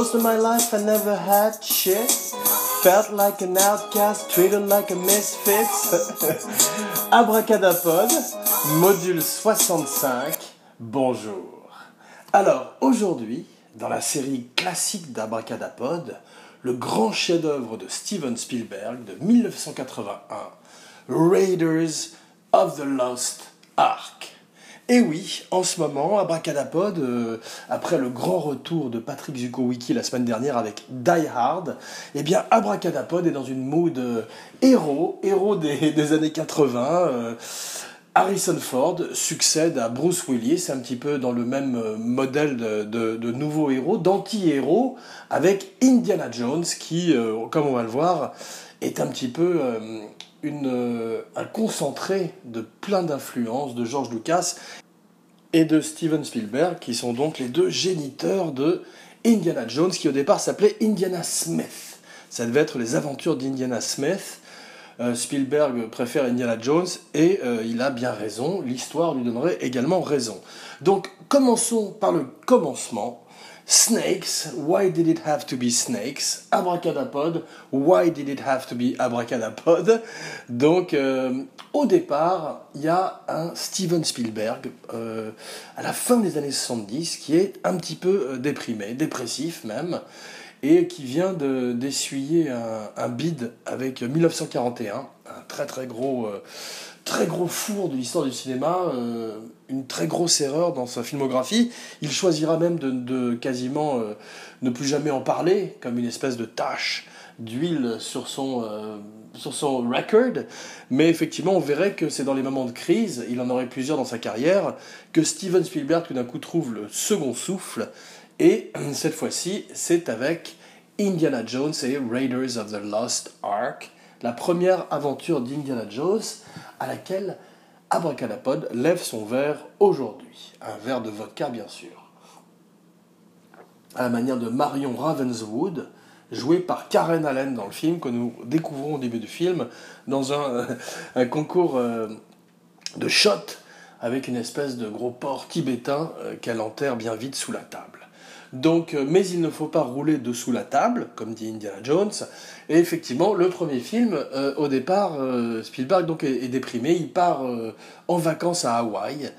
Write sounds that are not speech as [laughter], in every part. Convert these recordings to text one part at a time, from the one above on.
Most of my life I never had shit. Felt like an outcast, treated like a misfit. [laughs] Abracadapod, module 65. Bonjour. Alors, aujourd'hui, dans la série classique d'Abracadapod, le grand chef-d'œuvre de Steven Spielberg de 1981, Raiders of the Lost Ark. Et oui, en ce moment, Abracadapod, euh, après le grand retour de Patrick Zukowicki la semaine dernière avec Die Hard, eh bien Abracadapod est dans une mood euh, héros, héros des, [laughs] années 80. Euh, Harrison Ford succède à Bruce Willis, un petit peu dans le même modèle de, de, nouveaux héros, d'anti-héros, avec Indiana Jones qui, comme on va le voir, est un petit peu euh, un concentré de plein d'influences de George Lucas et de Steven Spielberg, qui sont donc les deux géniteurs de Indiana Jones, qui au départ s'appelait Indiana Smith. Ça devait être les aventures d'Indiana Smith. Euh, Spielberg préfère Indiana Jones et euh, il a bien raison, l'histoire lui donnerait également raison. Donc commençons par le commencement Snakes, why did it have to be snakes? Abracadapod, why did it have to be abracadapod? Donc, euh, au départ, il y a un Steven Spielberg, euh, à la fin des années 70, qui est un petit peu euh, déprimé, dépressif même, et qui vient d'essuyer un, un, bid avec 1941, un très très gros très gros four de l'histoire du cinéma, euh, une très grosse erreur dans sa filmographie. Il choisira même de, quasiment euh, ne plus jamais en parler, comme une espèce de tache d'huile sur son, euh, sur son record. Mais effectivement, on verrait que c'est dans les moments de crise, il en aurait plusieurs dans sa carrière, que Steven Spielberg tout d'un coup trouve le second souffle. Et cette fois-ci, c'est avec Indiana Jones et Raiders of the Lost Ark, la première aventure d'Indiana Jones à laquelle Abracadapod lève son verre aujourd'hui. Un verre de vodka, bien sûr. À la manière de Marion Ravenswood, jouée par Karen Allen dans le film, que nous découvrons au début du film, dans un, [laughs] concours euh, de shot avec une espèce de gros porc tibétain euh, qu'elle enterre bien vite sous la table. Donc, euh, mais il ne faut pas rouler dessous la table, comme dit Indiana Jones. Et effectivement, le premier film, euh, au départ, euh, Spielberg donc est, déprimé. Il part en vacances à Hawaï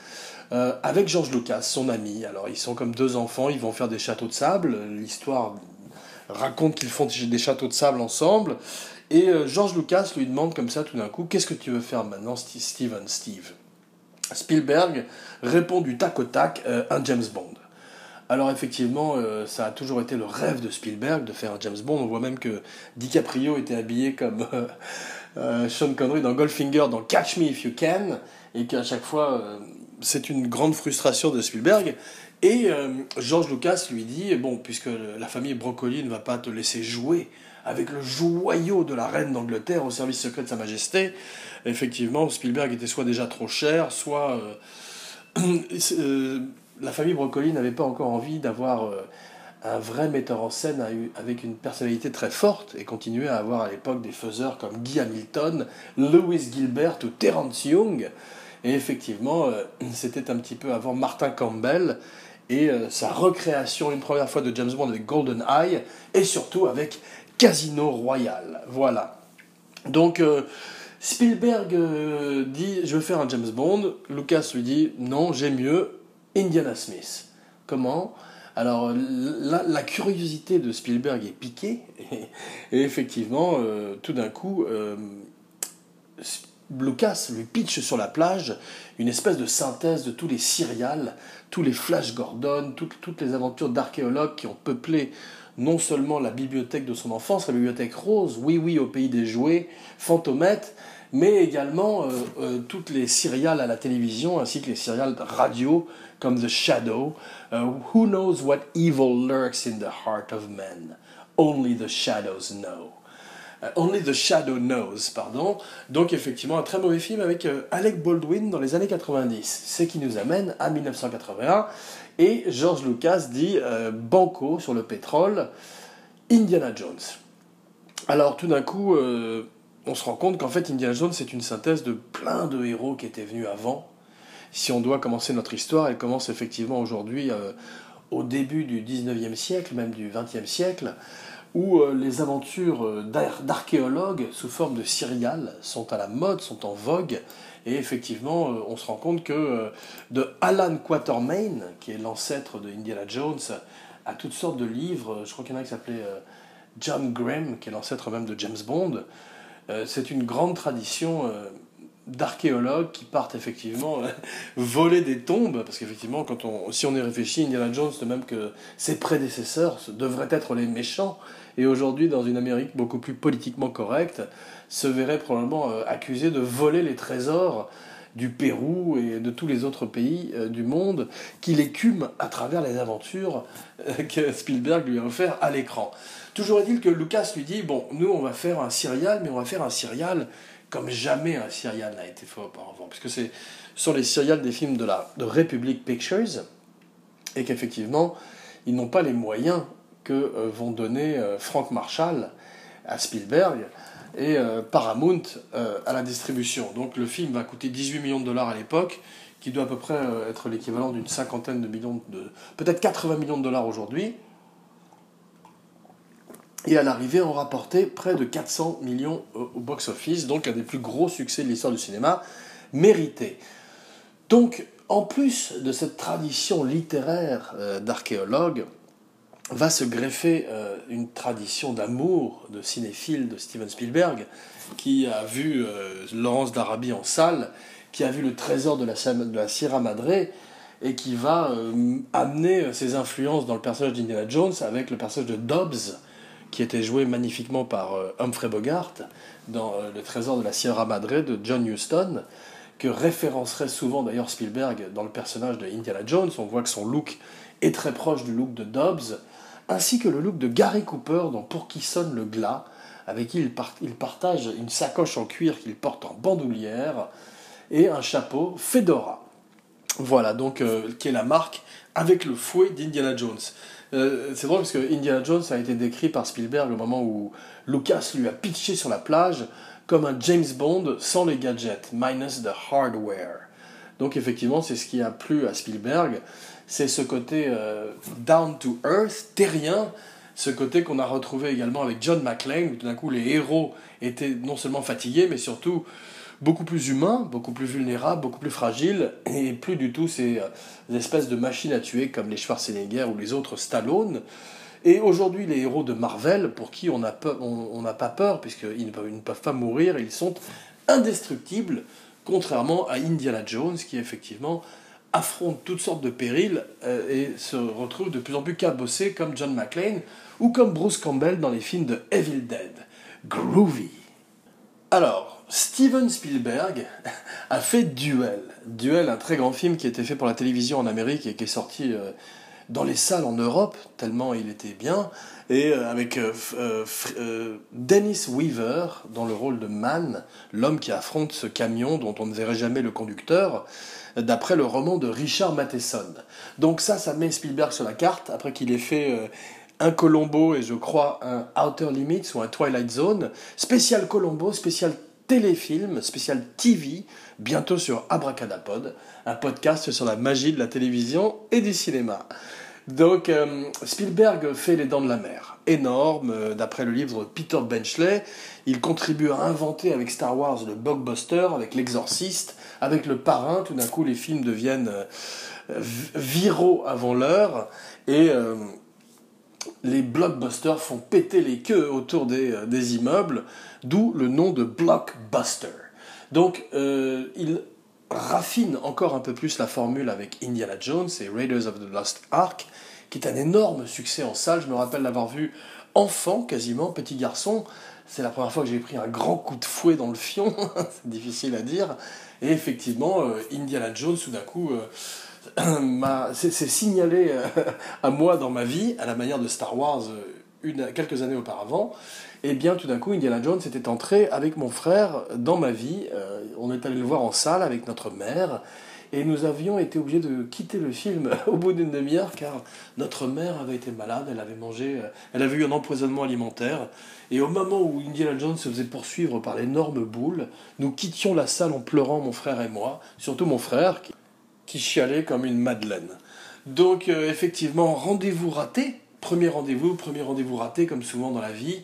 avec George Lucas, son ami. Alors, ils sont comme deux enfants. Ils vont faire des châteaux de sable. L'histoire raconte qu'ils font des châteaux de sable ensemble. Et George Lucas lui demande comme ça tout d'un coup, qu'est-ce que tu veux faire maintenant, Steven, Steve? Spielberg répond du tac au tac, un James Bond. Alors effectivement, euh, ça a toujours été le rêve de Spielberg de faire un James Bond. On voit même que DiCaprio était habillé comme euh, euh, Sean Connery dans Goldfinger, dans Catch Me If You Can, et qu'à chaque fois, c'est une grande frustration de Spielberg. Et George Lucas lui dit, bon, puisque la famille Broccoli ne va pas te laisser jouer avec le joyau de la reine d'Angleterre au service secret de Sa Majesté, effectivement, Spielberg était soit déjà trop cher, soit [clears throat] la famille Broccoli n'avait pas encore envie d'avoir euh, un vrai metteur en scène avec une personnalité très forte et continuait à avoir à l'époque des faiseurs comme Guy Hamilton, Lewis Gilbert ou Terence Young. Et effectivement, euh, [clears throat] c'était un petit peu avant Martin Campbell et euh, sa recréation une première fois de James Bond avec Golden Eye et surtout avec Casino Royale. Voilà. Donc Spielberg dit je veux faire un James Bond. Lucas lui dit non, j'ai mieux. Indiana Smith. Comment? Alors, la, curiosité de Spielberg est piquée, et, effectivement, euh, tout d'un coup, euh, Lucas lui pitch sur la plage une espèce de synthèse de tous les serials, tous les Flash Gordon, toutes les aventures d'archéologues qui ont peuplé non seulement la bibliothèque de son enfance, la bibliothèque rose, oui oui au pays des jouets, Fantomette, mais également euh, toutes les serials à la télévision ainsi que les serials radio comme The Shadow. Uh, who knows what evil lurks in the heart of men? Only the shadows know. Only the Shadow Knows, pardon. Donc effectivement un très mauvais film avec euh, Alec Baldwin dans les années 90. Ce qui nous amène à 1981 et George Lucas dit euh, Banco sur le pétrole, Indiana Jones. Alors tout d'un coup, euh, on se rend compte qu'en fait Indiana Jones c'est une synthèse de plein de héros qui étaient venus avant. Si on doit commencer notre histoire, elle commence effectivement aujourd'hui euh, au début du 19e siècle, même du 20e siècle, où euh, les aventures euh, d'archéologues sous forme de serial sont à la mode, sont en vogue. Et effectivement, on se rend compte que de Alan Quatermain, qui est l'ancêtre de Indiana Jones, à toutes sortes de livres, je crois qu'il y en a qui s'appelait John Graham, qui est l'ancêtre même de James Bond, c'est une grande tradition d'archéologues qui partent effectivement [laughs] voler des tombes, parce qu'effectivement, si on y réfléchit, Indiana Jones, de même que ses prédécesseurs, devraient être les méchants, et aujourd'hui, dans une Amérique beaucoup plus politiquement correcte, se verrait probablement euh, accusé de voler les trésors du Pérou et de tous les autres pays euh, du monde qu'il écume à travers les aventures euh, [laughs] que Spielberg lui a offert à l'écran. Toujours est-il que Lucas lui dit Bon, nous on va faire un serial, mais on va faire un serial comme jamais un serial n'a été fait auparavant, puisque ce sont les serials des films de la de Republic Pictures, et qu'effectivement, ils n'ont pas les moyens que euh, vont donner Frank Marshall à Spielberg et euh, Paramount à la distribution. Donc le film va coûter 18 millions de dollars à l'époque, qui doit à peu près être l'équivalent d'une cinquantaine de millions de... peut-être 80 millions de dollars aujourd'hui. Et à l'arrivée, on rapportait près de 400 millions au box-office, donc un des plus gros succès de l'histoire du cinéma, mérité. Donc, en plus de cette tradition littéraire d'archéologue, va se greffer euh, une tradition d'amour de cinéphile de Steven Spielberg, qui a vu euh, Laurence d'Arabie en salle, qui a vu le trésor de la, Sierra Madre, et qui va euh, amener ses influences dans le personnage d'Indiana Jones avec le personnage de Dobbs, qui était joué magnifiquement par Humphrey Bogart dans Le trésor de la Sierra Madre de John Huston, que référencerait souvent d'ailleurs Spielberg dans le personnage de Indiana Jones. On voit que son look est très proche du look de Dobbs ainsi que le look de Gary Cooper dans Pour qui sonne le glas, avec qui il, partage une sacoche en cuir qu'il porte en bandoulière et un chapeau Fedora. Voilà, donc, euh, qui est la marque avec le fouet d'Indiana Jones. Euh, c'est drôle parce que Indiana Jones a été décrit par Spielberg au moment où Lucas lui a pitché sur la plage comme un James Bond sans les gadgets, minus the hardware. Donc effectivement, c'est ce qui a plu à Spielberg c'est ce côté euh, down to earth, terrien, ce côté qu'on a retrouvé également avec John McClane, où tout d'un coup les héros étaient non seulement fatigués, mais surtout beaucoup plus humains, beaucoup plus vulnérables, beaucoup plus fragiles, et plus du tout ces, euh, espèces de machines à tuer comme les Schwarzenegger ou les autres Stallone. Et aujourd'hui, les héros de Marvel, pour qui on n'a on, pas peur, puisqu'ils ne ne peuvent pas mourir, ils sont indestructibles, contrairement à Indiana Jones, qui effectivement affronte toutes sortes de périls euh, et se retrouve de plus en plus cabossé comme John McClane ou comme Bruce Campbell dans les films de Evil Dead. Groovy. Alors, Steven Spielberg [laughs] a fait Duel. Duel, un très grand film qui a été fait pour la télévision en Amérique et qui est sorti euh, dans les salles en Europe, tellement il était bien, et euh, avec Dennis Weaver dans le rôle de Man, l'homme qui affronte ce camion dont on ne verrait jamais le conducteur d'après le roman de Richard Matheson. Donc ça, ça met Spielberg sur la carte, après qu'il ait fait euh, un Colombo et je crois un Outer Limits ou un Twilight Zone, spécial Colombo, spécial téléfilm, spécial TV, bientôt sur Abracadapod, un podcast sur la magie de la télévision et du cinéma. Donc euh, Spielberg fait Les Dents de la Mer, énorme, euh, d'après le livre Peter Benchley. Il contribue à inventer avec Star Wars le blockbuster, avec l'exorciste, avec le parrain. Tout d'un coup, les films deviennent euh, viraux avant l'heure et les blockbusters font péter les queues autour des, des immeubles, d'où le nom de blockbuster. Donc il raffine encore un peu plus la formule avec Indiana Jones et Raiders of the Lost Ark, qui est un énorme succès en salle. Je me rappelle l'avoir vu enfant, quasiment, petit garçon. C'est la première fois que j'ai pris un grand coup de fouet dans le fion, [laughs] c'est difficile à dire. Et effectivement, euh, Indiana Jones, tout d'un coup, euh, [clears throat] c'est signalé euh, [laughs] à moi dans ma vie, à la manière de Star Wars une, quelques années auparavant et eh bien tout d'un coup Indiana Jones était entré avec mon frère dans ma vie. Euh, on est allé le voir en salle avec notre mère et nous avions été obligés de quitter le film [laughs] au bout d'une demi-heure car notre mère avait été malade, elle avait mangé, euh, elle avait eu un empoisonnement alimentaire et au moment où Indiana Jones se faisait poursuivre par l'énorme boule, nous quittions la salle en pleurant mon frère et moi, surtout mon frère qui, qui chialait comme une madeleine. Donc effectivement, rendez-vous raté, premier rendez-vous, premier rendez-vous raté comme souvent dans la vie.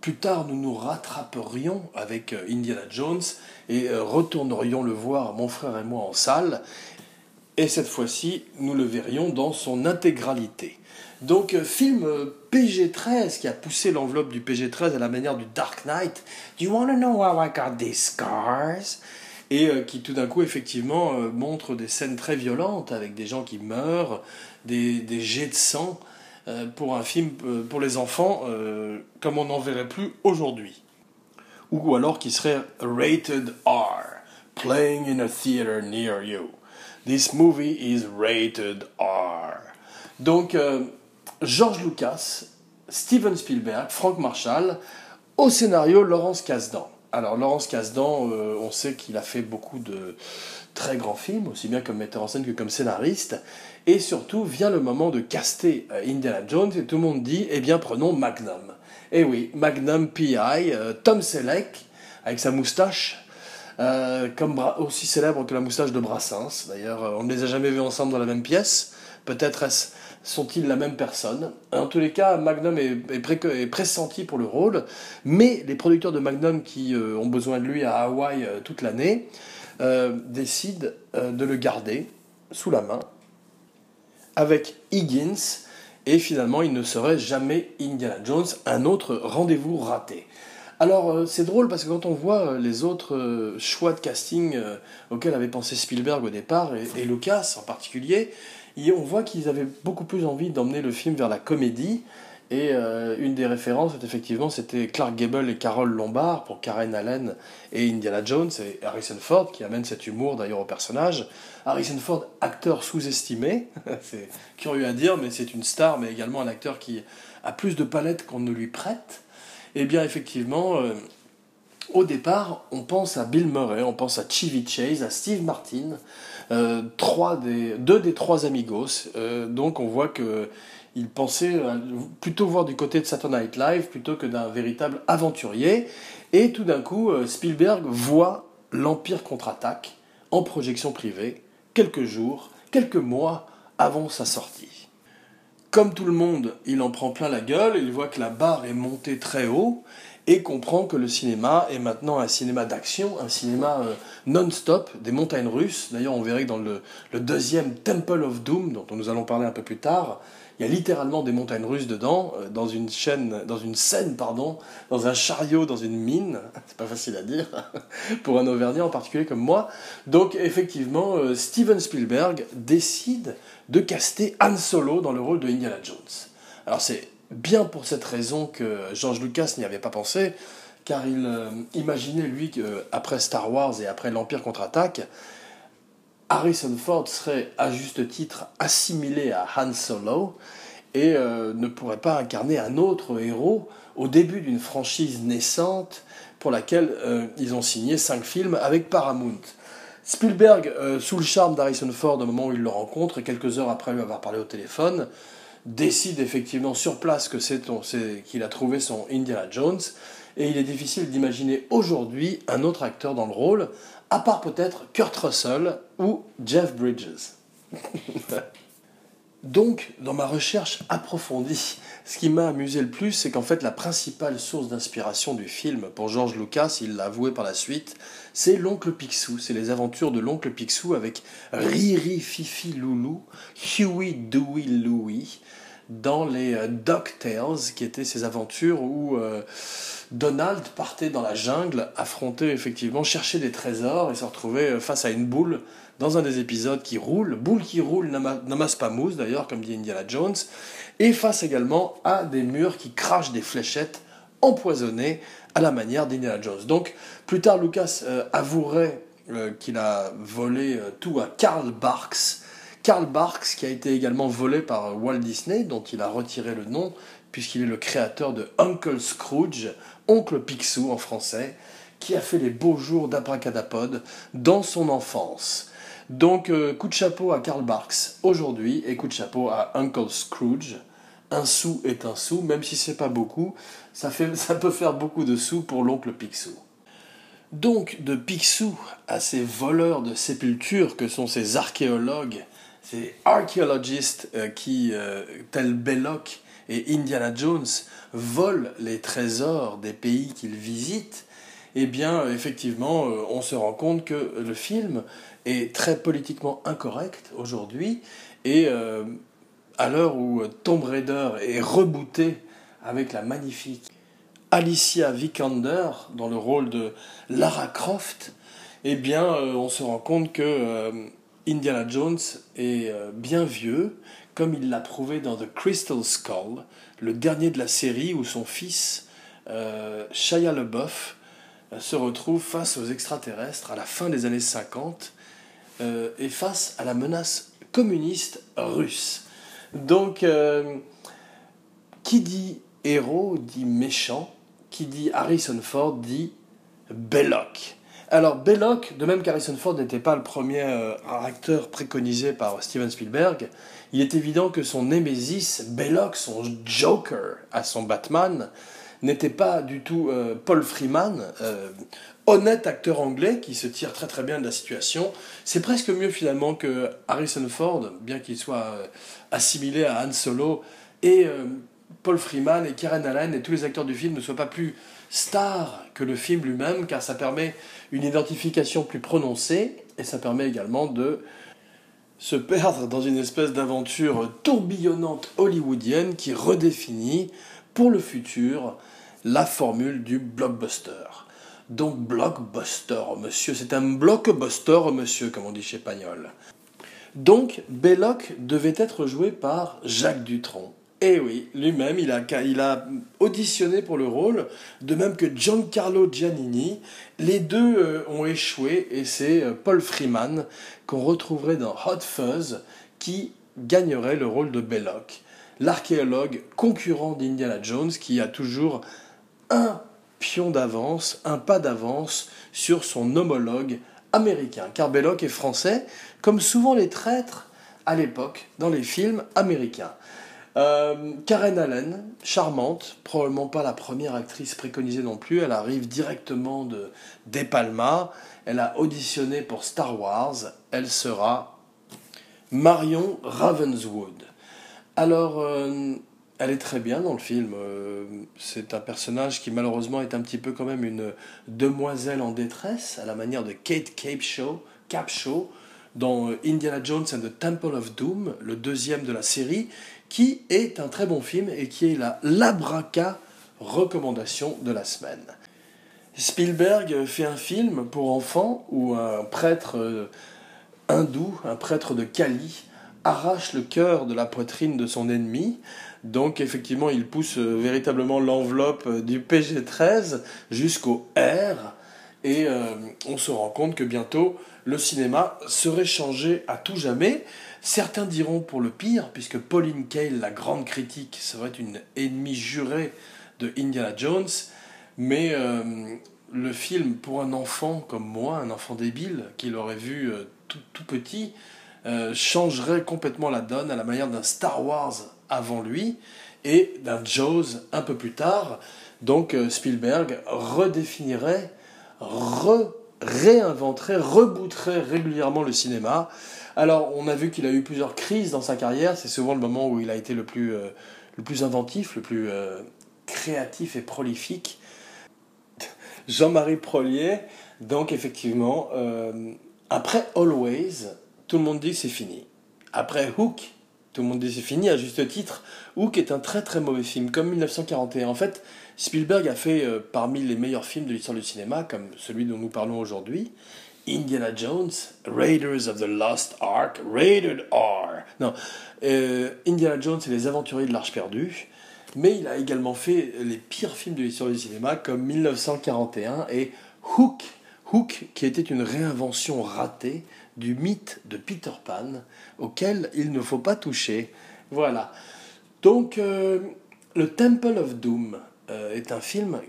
Plus tard, nous nous rattraperions avec Indiana Jones et retournerions le voir, mon frère et moi, en salle. Et cette fois-ci, nous le verrions dans son intégralité. Donc, euh, film euh, PG-13 qui a poussé l'enveloppe du PG-13 à la manière du Dark Knight. Do you want to know how I got these scars? Et euh, qui tout d'un coup, effectivement, montre des scènes très violentes avec des gens qui meurent, des jets de sang, pour un film pour les enfants comme on n'en verrait plus aujourd'hui. Ou alors qui serait rated R, playing in a theater near you. This movie is rated R. Donc, euh, George Lucas, Steven Spielberg, Frank Marshall, au scénario Laurence Kasdan. Alors, Laurence Kasdan, euh, on sait qu'il a fait beaucoup de très grands films, aussi bien comme metteur en scène que comme scénariste. Et surtout, vient le moment de caster euh, Indiana Jones et tout le monde dit, eh bien, prenons Magnum. Eh oui, Magnum PI, Tom Selleck, avec sa moustache, euh, comme aussi célèbre que la moustache de Brassens. D'ailleurs, euh, on ne les a jamais vus ensemble dans la même pièce. Peut-être sont-ils la même personne. En tous les cas, Magnum est, pressenti pour le rôle, mais les producteurs de Magnum qui euh, ont besoin de lui à Hawaï toute l'année décident de le garder sous la main avec Higgins, et finalement il ne serait jamais Indiana Jones, un autre rendez-vous raté. Alors, euh, c'est drôle parce que quand on voit euh, les autres euh, choix de casting auxquels avait pensé Spielberg au départ, et, Lucas en particulier, on voit qu'ils avaient beaucoup plus envie d'emmener le film vers la comédie. Et une des références, effectivement, c'était Clark Gable et Carole Lombard pour Karen Allen et Indiana Jones et Harrison Ford qui amène cet humour d'ailleurs au personnage. Harrison Ford, acteur sous-estimé, [laughs] c'est curieux à dire, mais c'est une star, mais également un acteur qui a plus de palettes qu'on ne lui prête. Eh bien, effectivement, euh, au départ, on pense à Bill Murray, on pense à Chevy Chase, à Steve Martin, euh, deux des trois amigos. Euh, donc, on voit que il pensait plutôt voir du côté de Saturday Night Live plutôt que d'un véritable aventurier. Et tout d'un coup, Spielberg voit l'Empire contre-attaque en projection privée quelques jours, quelques mois avant sa sortie comme tout le monde, il en prend plein la gueule, il voit que la barre est montée très haut et comprend que le cinéma est maintenant un cinéma d'action, un cinéma euh, non-stop, des montagnes russes. D'ailleurs, on verrait que dans le, deuxième Temple of Doom, dont nous allons parler un peu plus tard, il y a littéralement des montagnes russes dedans, euh, dans une chaîne, dans une scène, pardon, dans un chariot, dans une mine. [laughs] C'est pas facile à dire [laughs] pour un Auvergnat en particulier comme moi. Donc effectivement, euh, Steven Spielberg décide de caster Han Solo dans le rôle de Indiana Jones. Alors c'est bien pour cette raison que George Lucas n'y avait pas pensé, car il euh, imaginait lui qu'après Star Wars et après l'Empire contre-attaque, Harrison Ford serait à juste titre assimilé à Han Solo et euh, ne pourrait pas incarner un autre héros au début d'une franchise naissante pour laquelle euh, ils ont signé cinq films avec Paramount. Spielberg, euh, sous le charme d'Harrison Ford au moment où il le rencontre, et quelques heures après lui avoir parlé au téléphone, décide effectivement sur place que c'est qu'il a trouvé son Indiana Jones, et il est difficile d'imaginer aujourd'hui un autre acteur dans le rôle, à part peut-être Kurt Russell ou Jeff Bridges. [laughs] Donc, dans ma recherche approfondie, ce qui m'a amusé le plus, c'est qu'en fait, la principale source d'inspiration du film pour George Lucas, il l'a avoué par la suite, c'est l'oncle Picsou. C'est les aventures de l'oncle Picsou avec Riri, Fifi, Loulou, Huey, Dewey, Louie, dans les euh, DuckTales, qui étaient ces aventures où euh, Donald partait dans la jungle, affronter effectivement, chercher des trésors et se retrouvait euh, face à une boule dans un des épisodes qui roule, boule qui roule n'amasse pas mousse d'ailleurs, comme dit Indiana Jones, et face également à des murs qui crachent des fléchettes empoisonnées à la manière d'Indiana Jones. Donc plus tard, Lucas avouerait qu'il a volé tout à Karl Barks, Karl Barks, qui a été également volé par Walt Disney, dont il a retiré le nom, puisqu'il est le créateur de Uncle Scrooge, Oncle Picsou en français, qui a fait les beaux jours d'Abracadapod dans son enfance. Donc, euh, coup de chapeau à Karl Barks aujourd'hui et coup de chapeau à Uncle Scrooge. Un sou est un sou, même si c'est pas beaucoup, ça, [laughs] peut faire beaucoup de sous pour l'oncle Picsou. Donc, de Picsou à ces voleurs de sépultures que sont ces archéologues ces archéologistes qui, tels Belloc et Indiana Jones, volent les trésors des pays qu'ils visitent, eh bien, effectivement, on se rend compte que le film est très politiquement incorrect aujourd'hui, et à l'heure où Tomb Raider est rebooté avec la magnifique Alicia Vikander dans le rôle de Lara Croft, eh bien, euh, on se rend compte que euh, Indiana Jones est euh, bien vieux, comme il l'a prouvé dans The Crystal Skull, le dernier de la série où son fils, Shia LeBoeuf, se retrouve face aux extraterrestres à la fin des années 50 et face à la menace communiste russe. Donc, qui dit héros dit méchant, qui dit Harrison Ford dit Belloc. Alors Belloc, de même qu'Harrison Ford n'était pas le premier euh, acteur préconisé par Steven Spielberg, il est évident que son némésis, Belloc, son Joker à son Batman, n'était pas du tout euh, Paul Freeman, euh, honnête acteur anglais qui se tire très très bien de la situation. C'est presque mieux finalement que Harrison Ford, bien qu'il soit assimilé à Han Solo, et Paul Freeman et Karen Allen et tous les acteurs du film ne soient pas plus stars que le film lui-même, car ça permet une identification plus prononcée et ça permet également de se perdre dans une espèce d'aventure tourbillonnante hollywoodienne qui redéfinit pour le futur la formule du blockbuster. Donc blockbuster, monsieur, c'est un blockbuster, monsieur, comme on dit chez Pagnol. Donc Belloc devait être joué par Jacques Dutronc. Eh oui, lui-même, il a, auditionné pour le rôle, de même que Giancarlo Giannini. Les deux euh, ont échoué et c'est euh, Paul Freeman qu'on retrouverait dans Hot Fuzz qui gagnerait le rôle de Belloc, l'archéologue concurrent d'Indiana Jones qui a toujours un pion d'avance, un pas d'avance sur son homologue américain. Car Belloc est français, comme souvent les traîtres à l'époque dans les films américains. Euh, Karen Allen, charmante, probablement pas la première actrice préconisée non plus. Elle arrive directement de des Palma. Elle a auditionné pour Star Wars. Elle sera Marion Ravenswood. Alors, euh, elle est très bien dans le film. Euh, c'est un personnage qui malheureusement est un petit peu quand même une demoiselle en détresse, à la manière de Kate Capshaw, dans Indiana Jones and the Temple of Doom, le deuxième de la série, qui est un très bon film et qui est la Labraca recommandation de la semaine. Spielberg fait un film pour enfants où un prêtre euh, hindou, un prêtre de Kali, arrache le cœur de la poitrine de son ennemi. Donc effectivement, il pousse euh, véritablement l'enveloppe euh, du PG-13 jusqu'au R. Et on se rend compte que bientôt, le cinéma serait changé à tout jamais. Certains diront pour le pire, puisque Pauline Kael, la grande critique, serait une ennemie jurée de Indiana Jones, mais euh, le film, pour un enfant comme moi, un enfant débile, qui l'aurait vu euh, tout, petit, euh, changerait complètement la donne à la manière d'un Star Wars avant lui et d'un Jaws un peu plus tard. Donc Spielberg redéfinirait, réinventerait, rebooterait régulièrement le cinéma alors, on a vu qu'il a eu plusieurs crises dans sa carrière. C'est souvent le moment où il a été le plus, euh, le plus inventif, le plus euh, créatif et prolifique. [laughs] Jean-Marie Prolier, donc effectivement, euh, après Always, tout le monde dit c'est fini. Après Hook, tout le monde dit c'est fini, à juste titre. Hook est un très très mauvais film, comme 1941. En fait, Spielberg a fait parmi les meilleurs films de l'histoire du cinéma, comme celui dont nous parlons aujourd'hui. Indiana Jones, Raiders of the Lost Ark, Rated R. Non, euh, Indiana Jones et les aventuriers de l'Arche perdue. Mais il a également fait les pires films de l'histoire du cinéma comme 1941 et Hook. Hook, qui était une réinvention ratée du mythe de Peter Pan, auquel il ne faut pas toucher. Voilà. Donc, euh, le Temple of Doom euh, est un film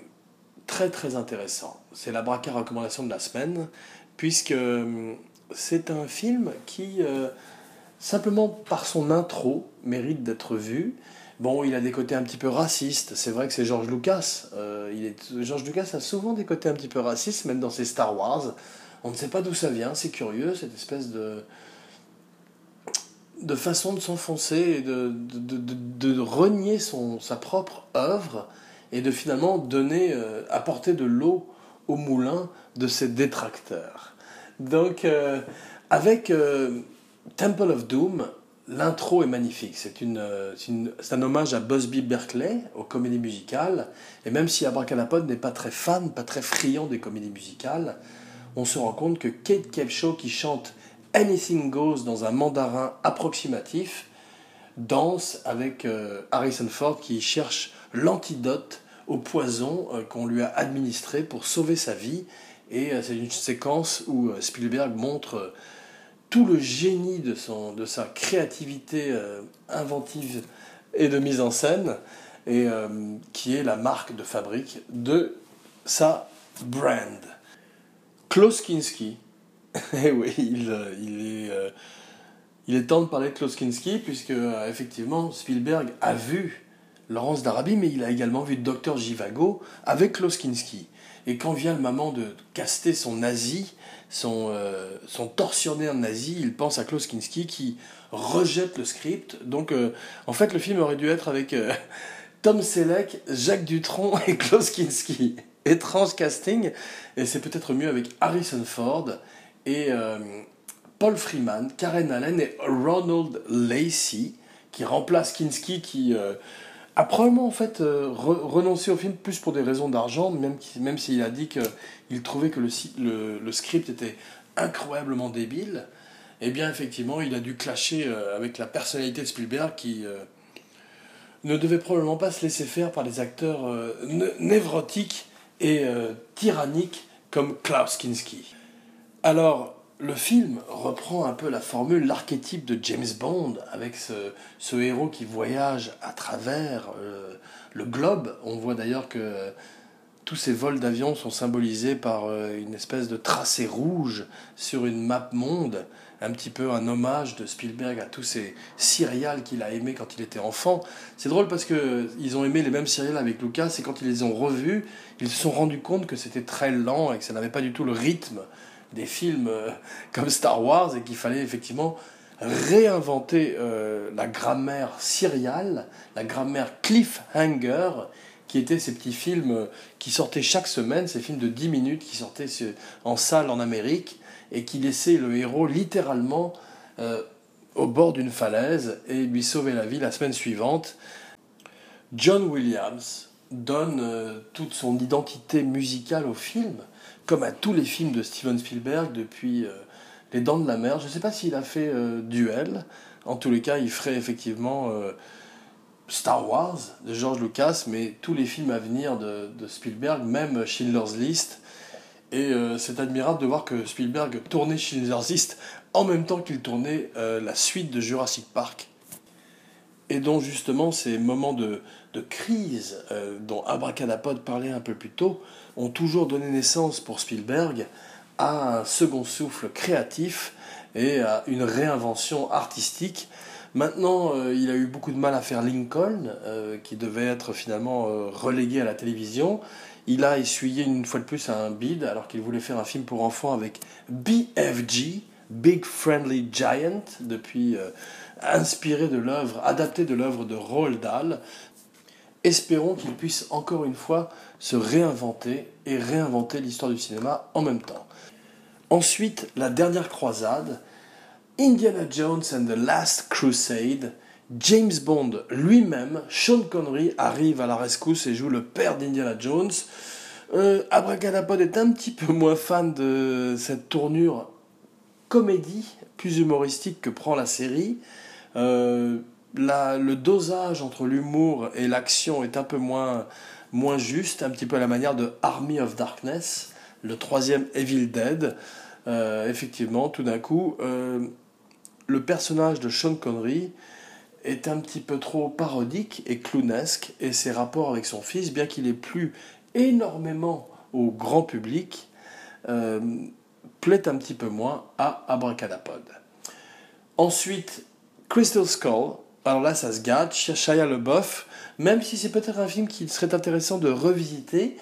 très très intéressant. C'est la braquette recommandation de la semaine puisque euh, c'est un film qui, simplement par son intro, mérite d'être vu. Bon, il a des côtés un petit peu racistes. C'est vrai que c'est George Lucas. George Lucas a souvent des côtés un petit peu racistes, même dans ses Star Wars. On ne sait pas d'où ça vient. C'est curieux, cette espèce de de façon de s'enfoncer et de, de, renier son, sa propre œuvre et de finalement donner, euh, apporter de l'eau au moulin de ses détracteurs. Donc, euh, avec euh, Temple of Doom, l'intro est magnifique. C'est un hommage à Busby Berkeley, aux comédies musicales. Et même si Abracadapod n'est pas très fan, pas très friand des comédies musicales, on se rend compte que Kate Capshaw, qui chante Anything Goes dans un mandarin approximatif, danse avec euh, Harrison Ford qui cherche l'antidote au poison euh, qu'on lui a administré pour sauver sa vie. Et euh, c'est une séquence où Spielberg montre tout le génie de, son, de sa créativité inventive et de mise en scène, et qui est la marque de fabrique de sa brand. Klaus Kinski, [laughs] eh oui, il, est, euh, il est temps de parler de Klaus Kinski, puisque euh, effectivement Spielberg a vu Laurence d'Arabie, mais il a également vu Dr Jivago avec Klaus Kinski. Et quand vient le moment de caster son nazi, son, euh, son tortionnaire nazi, il pense à Klaus Kinski qui rejette le script. Donc en fait le film aurait dû être avec [laughs] Tom Selleck, Jacques Dutronc et Klaus Kinski étrange casting, et c'est peut-être mieux avec Harrison Ford et euh, Paul Freeman, Karen Allen et Ronald Lacey, qui remplace Kinski, qui euh, a probablement en fait euh, renoncé au film plus pour des raisons d'argent, même, s'il a dit qu'il trouvait que le, script était incroyablement débile. Eh bien, effectivement, il a dû clasher avec la personnalité de Spielberg qui ne devait probablement pas se laisser faire par des acteurs névrotiques et euh, tyrannique comme Klaus Kinski. Alors, le film reprend un peu la formule, l'archétype de James Bond, avec ce, héros qui voyage à travers euh, le globe. On voit d'ailleurs que tous ces vols d'avion sont symbolisés par euh, une espèce de tracé rouge sur une map monde un petit peu un hommage de Spielberg à tous ces serials qu'il a aimés quand il était enfant. C'est drôle parce qu'ils ont aimé les mêmes serials avec Lucas et quand ils les ont revus, ils se sont rendus compte que c'était très lent et que ça n'avait pas du tout le rythme des films euh, [laughs] comme Star Wars et qu'il fallait effectivement réinventer euh, la grammaire serial, la grammaire cliffhanger, qui étaient ces petits films qui sortaient chaque semaine, ces films de 10 minutes qui sortaient en salle en Amérique et qui laissait le héros littéralement euh, au bord d'une falaise et lui sauver la vie la semaine suivante. John Williams donne euh, toute son identité musicale au film, comme à tous les films de Steven Spielberg depuis euh, Les Dents de la Mer. Je ne sais pas s'il a fait Duel, en tous les cas il ferait effectivement Star Wars de George Lucas, mais tous les films à venir de, de Spielberg, même Schindler's List, et euh, c'est admirable de voir que Spielberg tournait Schindler's List en même temps qu'il tournait euh, la suite de Jurassic Park. Et dont justement ces moments de, de crise euh, dont Abracadapod parlait un peu plus tôt ont toujours donné naissance pour Spielberg à un second souffle créatif et à une réinvention artistique. Maintenant, il a eu beaucoup de mal à faire Lincoln, qui devait être finalement relégué à la télévision. Il a essuyé une fois de plus un bid alors qu'il voulait faire un film pour enfants avec BFG, Big Friendly Giant, depuis euh, inspiré de l'œuvre, adapté de l'œuvre de Roald Dahl. Espérons qu'il puisse encore une fois se réinventer et réinventer l'histoire du cinéma en même temps. Ensuite, la dernière croisade, Indiana Jones and the Last Crusade, James Bond lui-même, Sean Connery, arrive à la rescousse et joue le père d'Indiana Jones. Euh, Abracadapod est un petit peu moins fan de cette tournure comédie, plus humoristique que prend la série. Euh, le dosage entre l'humour et l'action est un peu moins, moins juste, un petit peu à la manière de Army of Darkness, le troisième Evil Dead. Euh, effectivement, tout d'un coup, euh, le personnage de Sean Connery est un petit peu trop parodique et clownesque, et ses rapports avec son fils, bien qu'il ait plu énormément au grand public, euh, plaît un petit peu moins à Abracadapod. Ensuite, Crystal Skull, alors là ça se gâte, Shia LeBoeuf, même si c'est peut-être un film qu'il serait intéressant de revisiter,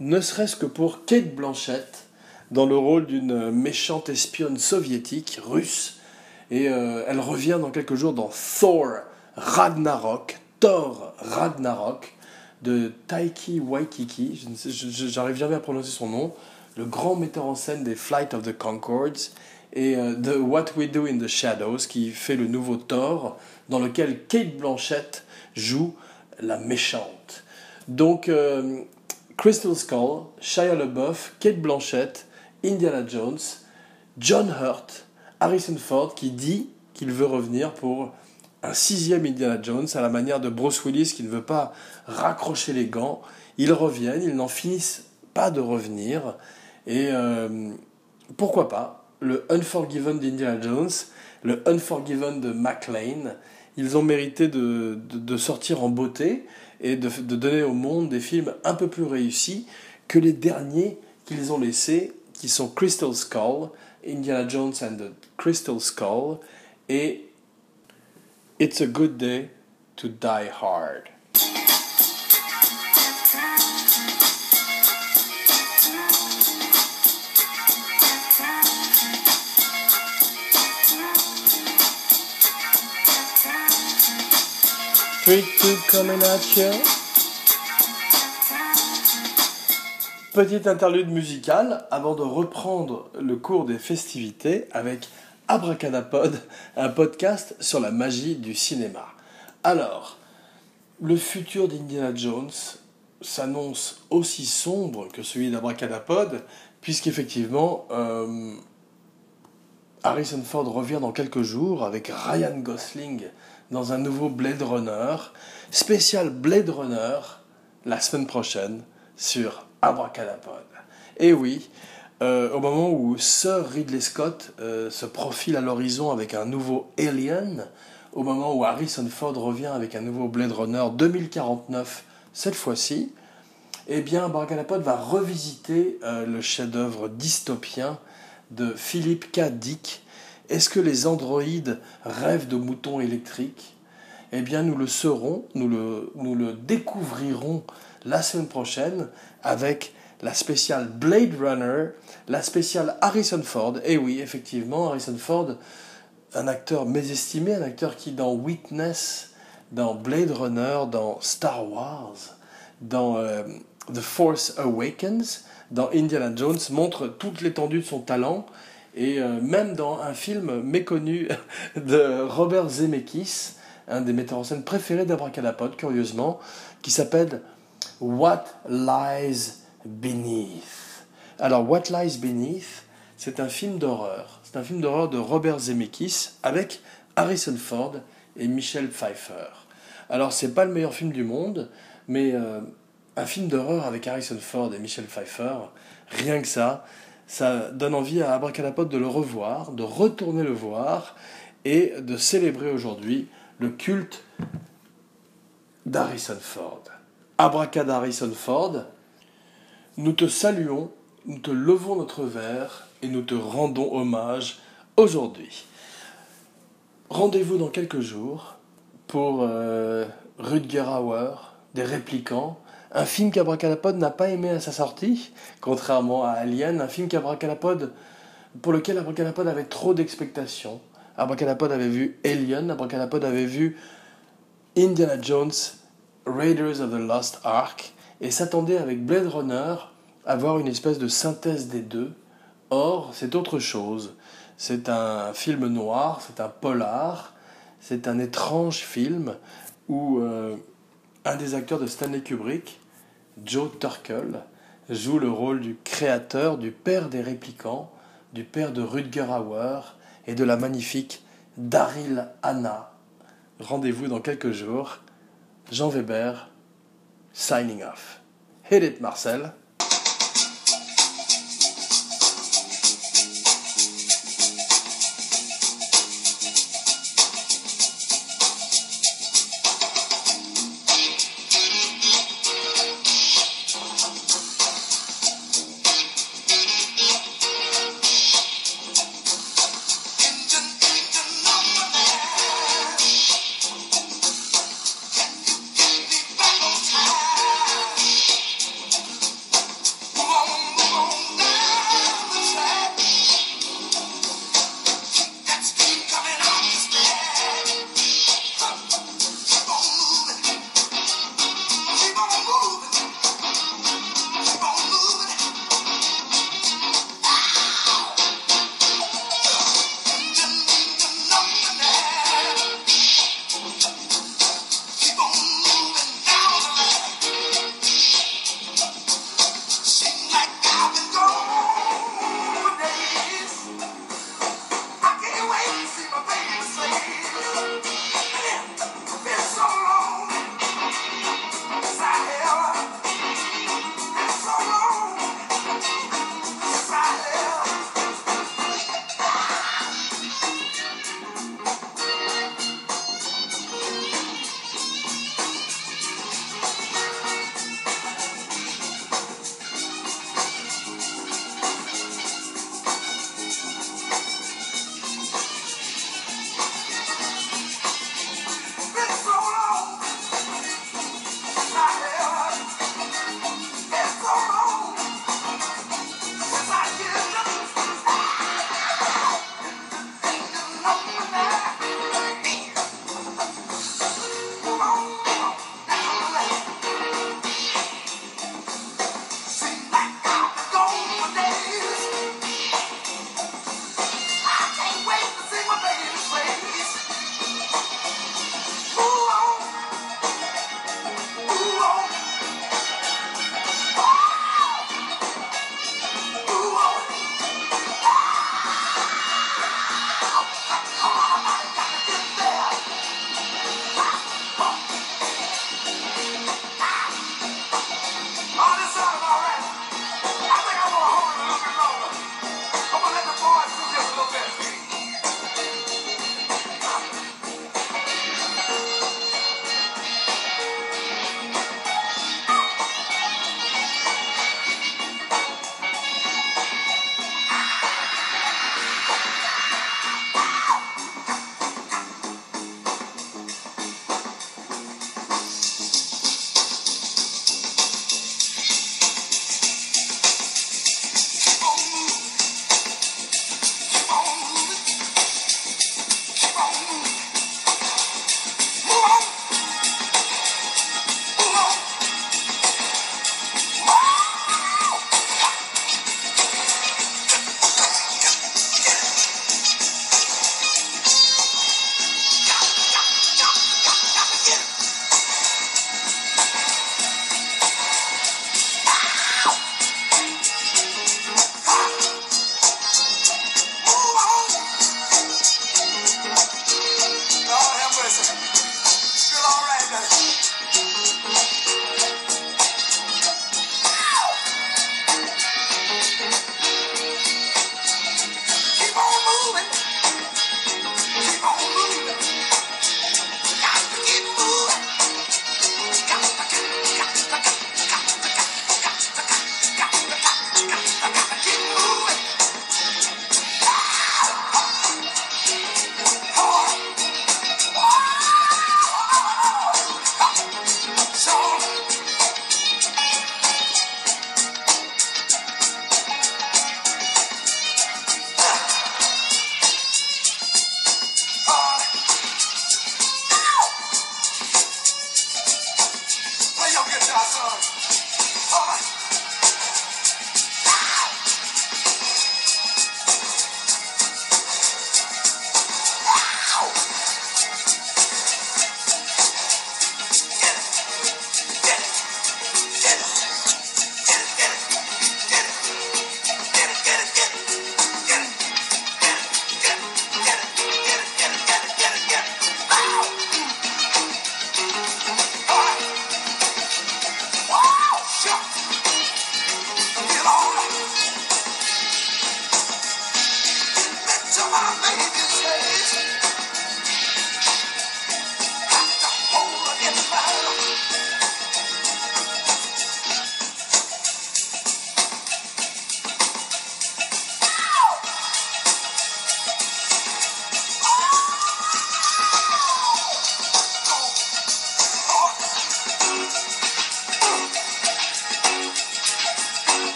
ne serait-ce que pour Kate Blanchett, dans le rôle d'une méchante espionne soviétique, russe, Et euh, elle revient dans quelques jours dans Thor Ragnarok, Thor Ragnarok, de Taiki Waikiki, j'arrive jamais à prononcer son nom, le grand metteur en scène des Flight of the Concords, et euh, de What We Do in the Shadows, qui fait le nouveau Thor, dans lequel Kate Blanchett joue la méchante. Donc, euh, Crystal Skull, Shia LaBeouf, Kate Blanchett, Indiana Jones, John Hurt, Harrison Ford, qui dit qu'il veut revenir pour un sixième Indiana Jones à la manière de Bruce Willis qui ne veut pas raccrocher les gants. Ils reviennent, ils n'en finissent pas de revenir. Et euh, pourquoi pas Le Unforgiven d'Indiana Jones, le Unforgiven de McLean, ils ont mérité de, sortir en beauté et de, de, donner au monde des films un peu plus réussis que les derniers qu'ils ont laissés, qui sont Crystal Skull, Indiana Jones and the Crystal Skull, et It's a good day to die hard. Petite interlude musicale avant de reprendre le cours des festivités avec Abracadapod, un podcast sur la magie du cinéma. Alors, le futur d'Indiana Jones s'annonce aussi sombre que celui d'Abracadapod, puisqu'effectivement, euh, Harrison Ford revient dans quelques jours avec Ryan Gosling dans un nouveau Blade Runner, spécial Blade Runner, la semaine prochaine sur Abracadapod. Et oui, euh, au moment où Sir Ridley Scott euh, se profile à l'horizon avec un nouveau Alien, au moment où Harrison Ford revient avec un nouveau Blade Runner 2049 cette fois-ci, eh bien Bargalapod va revisiter euh, le chef-d'œuvre dystopien de Philippe K. Dick. Est-ce que les androïdes rêvent de moutons électriques? Eh bien nous le saurons, nous le, découvrirons la semaine prochaine avec la spéciale Blade Runner, la spéciale Harrison Ford. Et oui, effectivement, Harrison Ford, un acteur mésestimé, un acteur qui dans Witness, dans Blade Runner, dans Star Wars, dans euh, The Force Awakens, dans Indiana Jones, montre toute l'étendue de son talent. Et euh, même dans un film méconnu [laughs] de Robert Zemeckis, un des metteurs en scène préférés d'Abracadapod, curieusement, qui s'appelle What Lies Beneath. Alors, What Lies Beneath, c'est un film d'horreur. C'est un film d'horreur de Robert Zemeckis avec Harrison Ford et Michelle Pfeiffer. Alors, c'est pas le meilleur film du monde, mais euh, un film d'horreur avec Harrison Ford et Michelle Pfeiffer, rien que ça, ça donne envie à Abracadapod de le revoir, de retourner le voir et de célébrer aujourd'hui le culte d'Harrison Ford. Abracad Harrison Ford, nous te saluons, nous te levons notre verre et nous te rendons hommage aujourd'hui. Rendez-vous dans quelques jours pour euh, Hauer, des réplicants, un film qu'Abracadapod n'a pas aimé à sa sortie, contrairement à Alien, un film qu'Abracadapod, pour lequel Abracadapod avait trop d'expectations. Abracadapod avait vu Alien, Abracadapod avait vu Indiana Jones, Raiders of the Lost Ark, et s'attendait avec Blade Runner à voir une espèce de synthèse des deux. Or, c'est autre chose. C'est un film noir, c'est un polar, c'est un étrange film où euh, un des acteurs de Stanley Kubrick, Joe Turkel, joue le rôle du créateur, du père des réplicants, du père de Rutger Hauer et de la magnifique Daryl Anna. Rendez-vous dans quelques jours. Jean Weber, signing off. Hit it, Marcel.